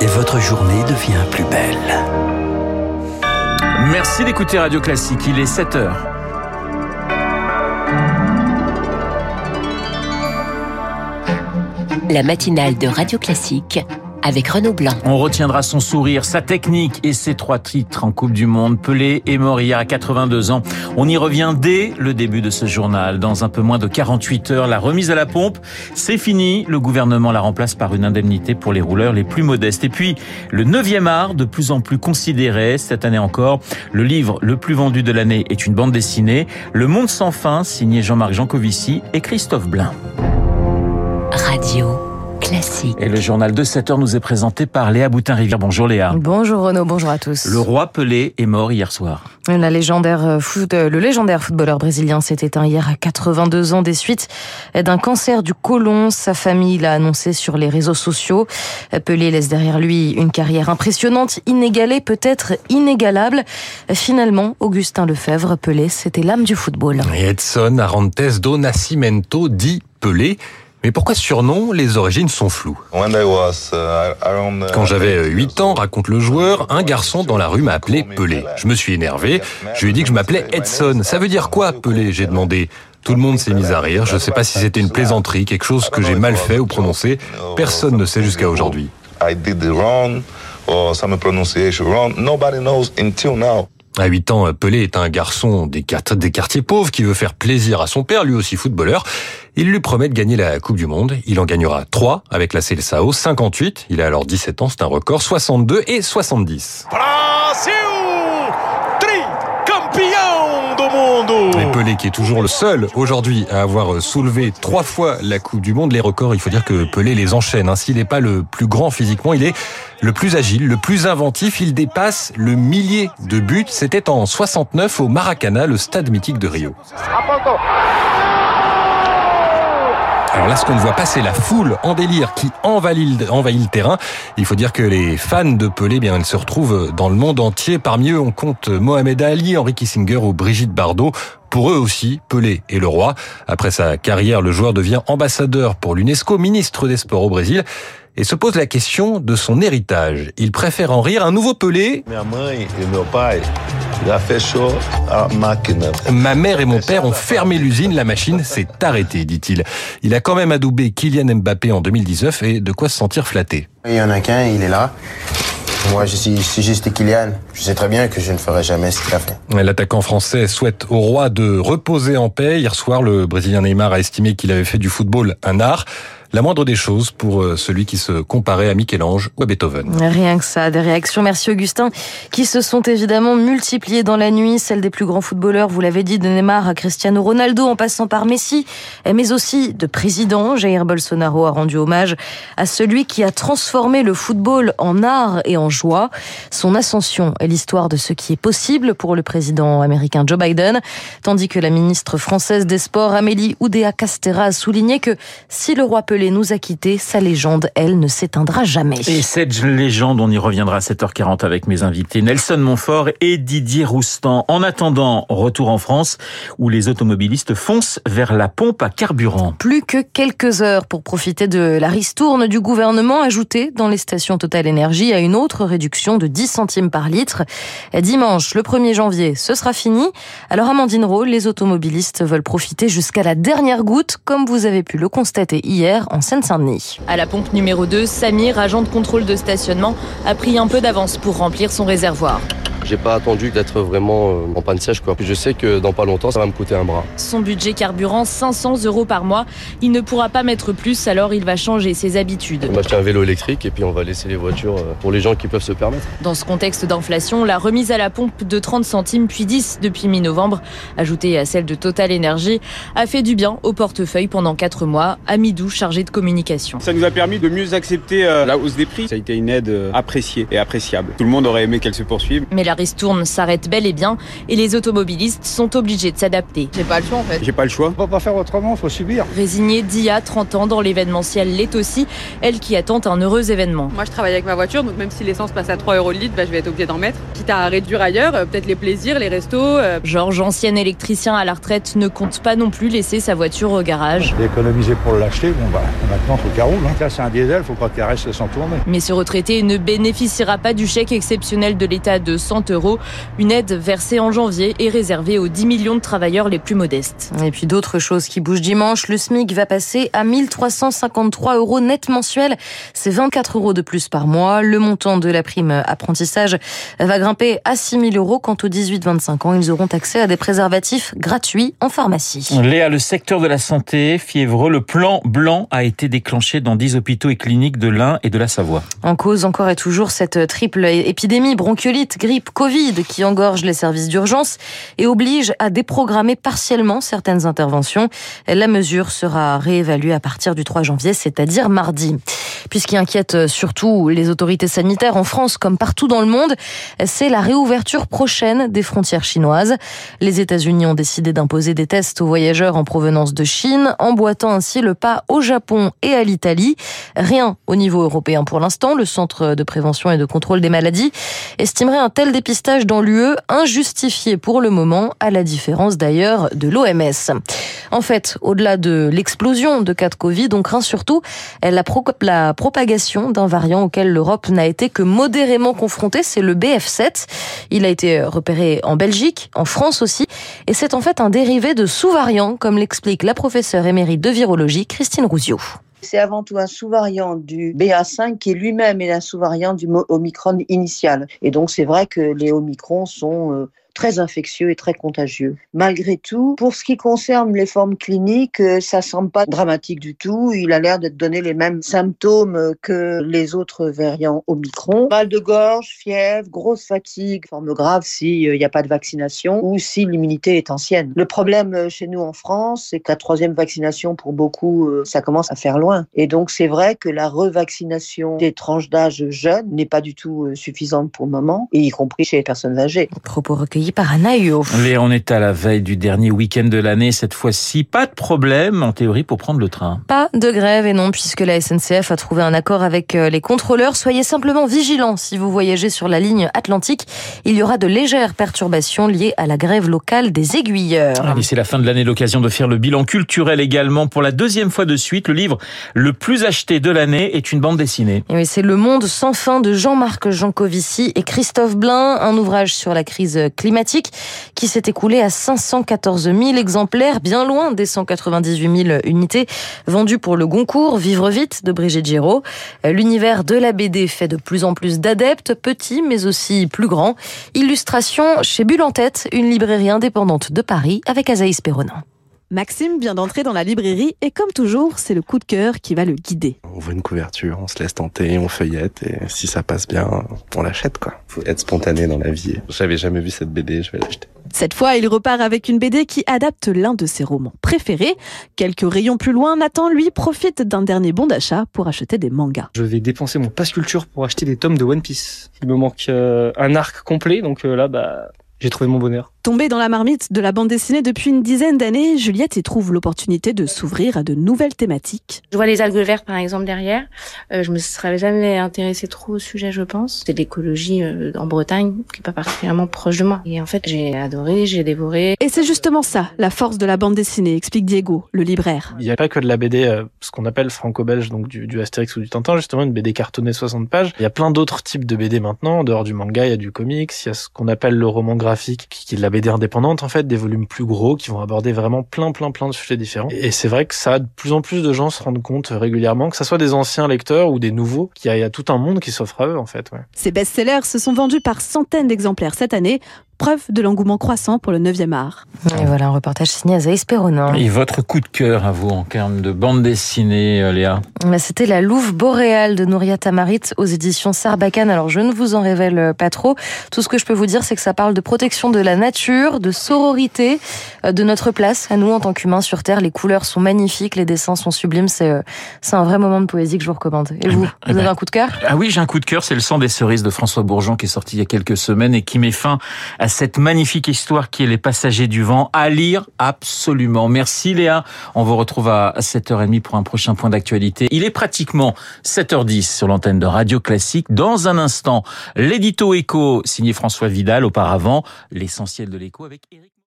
Et votre journée devient plus belle. Merci d'écouter Radio Classique, il est 7 heures. La matinale de Radio Classique avec Renaud Blanc. On retiendra son sourire, sa technique et ses trois titres en Coupe du Monde. Pelé est mort hier à 82 ans. On y revient dès le début de ce journal. Dans un peu moins de 48 heures, la remise à la pompe, c'est fini. Le gouvernement la remplace par une indemnité pour les rouleurs les plus modestes. Et puis, le neuvième art, de plus en plus considéré cette année encore. Le livre le plus vendu de l'année est une bande dessinée. Le Monde sans fin, signé Jean-Marc Jancovici et Christophe Blain. Radio. Classique. Et le journal de 7 heures nous est présenté par Léa Boutin-Rivière. Bonjour Léa. Bonjour Renaud, bonjour à tous. Le roi Pelé est mort hier soir. La légendaire foot, le légendaire footballeur brésilien s'est éteint hier à 82 ans des suites d'un cancer du côlon. Sa famille l'a annoncé sur les réseaux sociaux. Pelé laisse derrière lui une carrière impressionnante, inégalée, peut-être inégalable. Finalement, Augustin Lefebvre, Pelé, c'était l'âme du football. Et Edson Arantes do Nascimento dit Pelé. Mais pourquoi ce surnom Les origines sont floues. Quand j'avais 8 ans, raconte le joueur, un garçon dans la rue m'a appelé Pelé. Je me suis énervé, je lui ai dit que je m'appelais Edson. Ça veut dire quoi, Pelé? J'ai demandé. Tout le monde s'est mis à rire. Je ne sais pas si c'était une plaisanterie, quelque chose que j'ai mal fait ou prononcé. Personne ne sait jusqu'à aujourd'hui. À 8 ans, Pelé est un garçon des, quartiers pauvres qui veut faire plaisir à son père, lui aussi footballeur. Il lui promet de gagner la Coupe du Monde. Il en gagnera 3 avec la Seleção, 58, il a alors 17 ans, c'est un record, 62 et 70. Brasil Tricampeão do mundo Et Pelé qui est toujours le seul aujourd'hui à avoir soulevé trois fois la Coupe du Monde. Les records, il faut dire que Pelé les enchaîne. Hein. S'il n'est pas le plus grand physiquement, il est le plus agile, le plus inventif. Il dépasse le millier de buts. C'était en 69 au Maracana, le stade mythique de Rio. Alors là, ce qu'on voit passer la foule en délire qui envahit, le terrain. Il faut dire que les fans de Pelé, eh bien, ils se retrouvent dans le monde entier. Parmi eux, on compte Mohamed Ali, Henri Kissinger ou Brigitte Bardot. Pour eux aussi, Pelé est le roi. Après sa carrière, le joueur devient ambassadeur pour l'UNESCO, ministre des Sports au Brésil et se pose la question de son héritage. Il préfère en rire un nouveau Pelé. Ma mère et mon père ont fermé l'usine, la machine s'est arrêtée, dit-il. Il a quand même adoubé Kylian Mbappé en 2019 et de quoi se sentir flatté. Il y en a qu'un, il est là. Moi, je suis, si juste Kylian, je sais très bien que je ne ferai jamais ce qu'il a fait. L'attaquant français souhaite au roi de reposer en paix. Hier soir, le Brésilien Neymar a estimé qu'il avait fait du football un art la moindre des choses pour celui qui se comparait à Michel-Ange ou à Beethoven. Rien que ça, des réactions, merci Augustin, qui se sont évidemment multipliées dans la nuit, celles des plus grands footballeurs, vous l'avez dit, de Neymar à Cristiano Ronaldo, en passant par Messi, mais aussi de président. Jair Bolsonaro a rendu hommage à celui qui a transformé le football en art et en joie. Son ascension est l'histoire de ce qui est possible pour le président américain Joe Biden, tandis que la ministre française des Sports, Amélie Oudéa-Castera, a souligné que si le roi Pelé nous a quittés, sa légende, elle, ne s'éteindra jamais. Et cette légende, on y reviendra à 7h40 avec mes invités Nelson Montfort et Didier Roustan. En attendant, retour en France où les automobilistes foncent vers la pompe à carburant. Plus que quelques heures pour profiter de la ristourne du gouvernement ajoutée dans les stations Total Énergie à une autre réduction de 10 centimes par litre. Dimanche, le 1er janvier, ce sera fini. Alors Amandine Rowe, les automobilistes veulent profiter jusqu'à la dernière goutte, comme vous avez pu le constater hier en Seine-Saint-Denis. À la pompe numéro 2, Samir, agent de contrôle de stationnement, a pris un peu d'avance pour remplir son réservoir. J'ai pas attendu d'être vraiment en panne sèche quoi. Je sais que dans pas longtemps ça va me coûter un bras. Son budget carburant 500 euros par mois. Il ne pourra pas mettre plus alors il va changer ses habitudes. On va m'acheter un vélo électrique et puis on va laisser les voitures pour les gens qui peuvent se permettre. Dans ce contexte d'inflation, la remise à la pompe de 30 centimes puis 10 depuis mi-novembre, ajoutée à celle de Total Energy, a fait du bien au portefeuille pendant 4 mois. Amidou chargé de communication. Ça nous a permis de mieux accepter la hausse des prix. Ça a été une aide appréciée et appréciable. Tout le monde aurait aimé qu'elle se poursuive. Mais la la ristourne s'arrête bel et bien et les automobilistes sont obligés de s'adapter. J'ai pas le choix en fait. J'ai pas le choix. On peut pas faire autrement, faut subir. Résignée, Dia, 30 ans, dans l'événementiel l'est aussi, elle qui attend un heureux événement. Moi je travaille avec ma voiture, donc même si l'essence passe à 3 euros le litre, bah, je vais être obligée d'en mettre. Quitte à réduire ailleurs, euh, peut-être les plaisirs, les restos. euh. Georges, ancien électricien à la retraite, ne compte pas non plus laisser sa voiture au garage. J'ai économisé pour l'acheter, bon bah maintenant faut qu'elle roule. Hein. Là c'est un diesel, faut pas qu'elle reste sans tourner. Mais ce retraité ne bénéficiera pas du chèque exceptionnel de l'État de 100 euros, une aide versée en janvier et réservée aux 10 millions de travailleurs les plus modestes. Et puis d'autres choses qui bougent dimanche, le SMIC va passer à 1353 euros net mensuel. C'est 24 euros de plus par mois. Le montant de la prime apprentissage va grimper à 6 000 euros. Quant aux 18-25 ans, ils auront accès à des préservatifs gratuits en pharmacie. Léa, le secteur de la santé fiévreux, le plan blanc a été déclenché dans 10 hôpitaux et cliniques de l'Ain et de la Savoie. En cause encore et toujours cette triple épidémie, bronchiolite, grippe, Covid, qui engorge les services d'urgence et oblige à déprogrammer partiellement certaines interventions. La mesure sera réévaluée à partir du 3 janvier, c'est-à-dire mardi. Puis ce qui inquiète surtout les autorités sanitaires en France comme partout dans le monde, c'est la réouverture prochaine des frontières chinoises. Les États-Unis ont décidé d'imposer des tests aux voyageurs en provenance de Chine, emboîtant ainsi le pas au Japon et à l'Italie. Rien au niveau européen pour l'instant. Le Centre de prévention et de contrôle des maladies estimerait un tel dans l'UE injustifié pour le moment, à la différence d'ailleurs de l'OMS. En fait, au-delà de l'explosion de cas de Covid, on craint surtout la, pro la propagation d'un variant auquel l'Europe n'a été que modérément confrontée, c'est le BF7. Il a été repéré en Belgique, en France aussi, et c'est en fait un dérivé de sous-variant, comme l'explique la professeure émérite de virologie, Christine Rousio. C'est avant tout un sous-variant du BA5 qui lui-même est un sous-variant du Omicron initial. Et donc c'est vrai que les Omicrons sont euh, très infectieux et très contagieux. Malgré tout, pour ce qui concerne les formes cliniques, euh, ça semble pas dramatique du tout. Il a l'air de donner les mêmes symptômes que les autres variants Omicron. Mal de gorge, fièvre, grosse fatigue, forme grave s'il n'y a pas de vaccination ou si l'immunité est ancienne. Le problème euh, chez nous en France, c'est que la troisième vaccination, pour beaucoup, euh, ça commence à faire loin. Et donc c'est vrai que la revaccination des tranches d'âge jeunes n'est pas du tout suffisante pour le moment, y compris chez les personnes âgées. Propos recueillis par Anaïo. Léa, on est à la veille du dernier week-end de l'année. Cette fois-ci, pas de problème, en théorie, pour prendre le train. Pas de grève, et non, puisque la SNCF a trouvé un accord avec les contrôleurs. Soyez simplement vigilants si vous voyagez sur la ligne Atlantique. Il y aura de légères perturbations liées à la grève locale des aiguilleurs. Allez, c'est la fin de l'année, l'occasion de faire le bilan culturel également. Pour la deuxième fois de suite, le livre le plus acheté de l'année est une bande dessinée. Et oui, c'est Le Monde sans fin de Jean-Marc Jancovici et Christophe Blain, un ouvrage sur la crise climatique qui s'est écoulé à 514 000 exemplaires, bien loin des 198 000 unités vendues pour le Goncourt Vivre vite de Brigitte Giraud. L'univers de la BD fait de plus en plus d'adeptes, petits mais aussi plus grands. Illustration chez Bulle en tête, une librairie indépendante de Paris avec Azaïs Perronin. Maxime vient d'entrer dans la librairie et comme toujours, c'est le coup de cœur qui va le guider. On voit une couverture, on se laisse tenter, on feuillette et si ça passe bien, on l'achète quoi. Faut être spontané dans la vie. J'avais jamais vu cette BD, je vais l'acheter. Cette fois, il repart avec une BD qui adapte l'un de ses romans préférés. Quelques rayons plus loin, Nathan, lui, profite d'un dernier bon d'achat pour acheter des mangas. Je vais dépenser mon passe culture pour acheter des tomes de One Piece. Il me manque euh, un arc complet, donc euh, là, bah, j'ai trouvé mon bonheur. Tombée dans la marmite de la bande dessinée depuis une dizaine d'années, Juliette y trouve l'opportunité de s'ouvrir à de nouvelles thématiques. Je vois les algues vertes par exemple derrière. Euh, je me serais jamais intéressée trop au sujet, je pense. C'est l'écologie euh, en Bretagne qui est pas particulièrement proche de moi. Et en fait, j'ai adoré, j'ai dévoré. Et c'est justement ça, la force de la bande dessinée, explique Diego, le libraire. Il n'y a pas que de la BD, euh, ce qu'on appelle franco-belge, donc du, du Astérix ou du Tintin, justement une BD cartonnée 60 pages. Il y a plein d'autres types de BD maintenant. En dehors du manga, il y a du comics, il y a ce qu'on appelle le roman graphique, qui est de la BD indépendante en fait, des volumes plus gros qui vont aborder vraiment plein plein plein de sujets différents. Et c'est vrai que ça, de plus en plus de gens se rendent compte régulièrement, que ça soit des anciens lecteurs ou des nouveaux, qu'il y, a tout un monde qui s'offre à eux en fait. Ces best-sellers se sont vendus par centaines d'exemplaires cette année. Preuve de l'engouement croissant pour le 9e art. Et voilà un reportage signé Azaïs Perronin. Et votre coup de cœur à vous en termes de bande dessinée, euh, Léa C'était La Louve boréale de Nouria Tamarit aux éditions Sarbacane. Alors je ne vous en révèle euh, pas trop. Tout ce que je peux vous dire, c'est que ça parle de protection de la nature, de sororité, euh, de notre place à nous en tant qu'humains sur Terre. Les couleurs sont magnifiques, les dessins sont sublimes. C'est euh, c'est un vrai moment de poésie que je vous recommande. Et vous, Eh vous ben, avez un coup de cœur? Ah oui, j'ai un coup de cœur, c'est Le sang des cerises de François Bourgeon qui est sorti il y a quelques semaines et qui met fin à cette magnifique histoire qui est Les Passagers du Vent. À lire absolument. Merci Léa. On vous retrouve à 7h30 pour un prochain point d'actualité. Il est pratiquement 7h10 sur l'antenne de Radio Classique. Dans un instant, l'édito écho signé François Vidal. Auparavant, l'essentiel de l'écho avec Eric.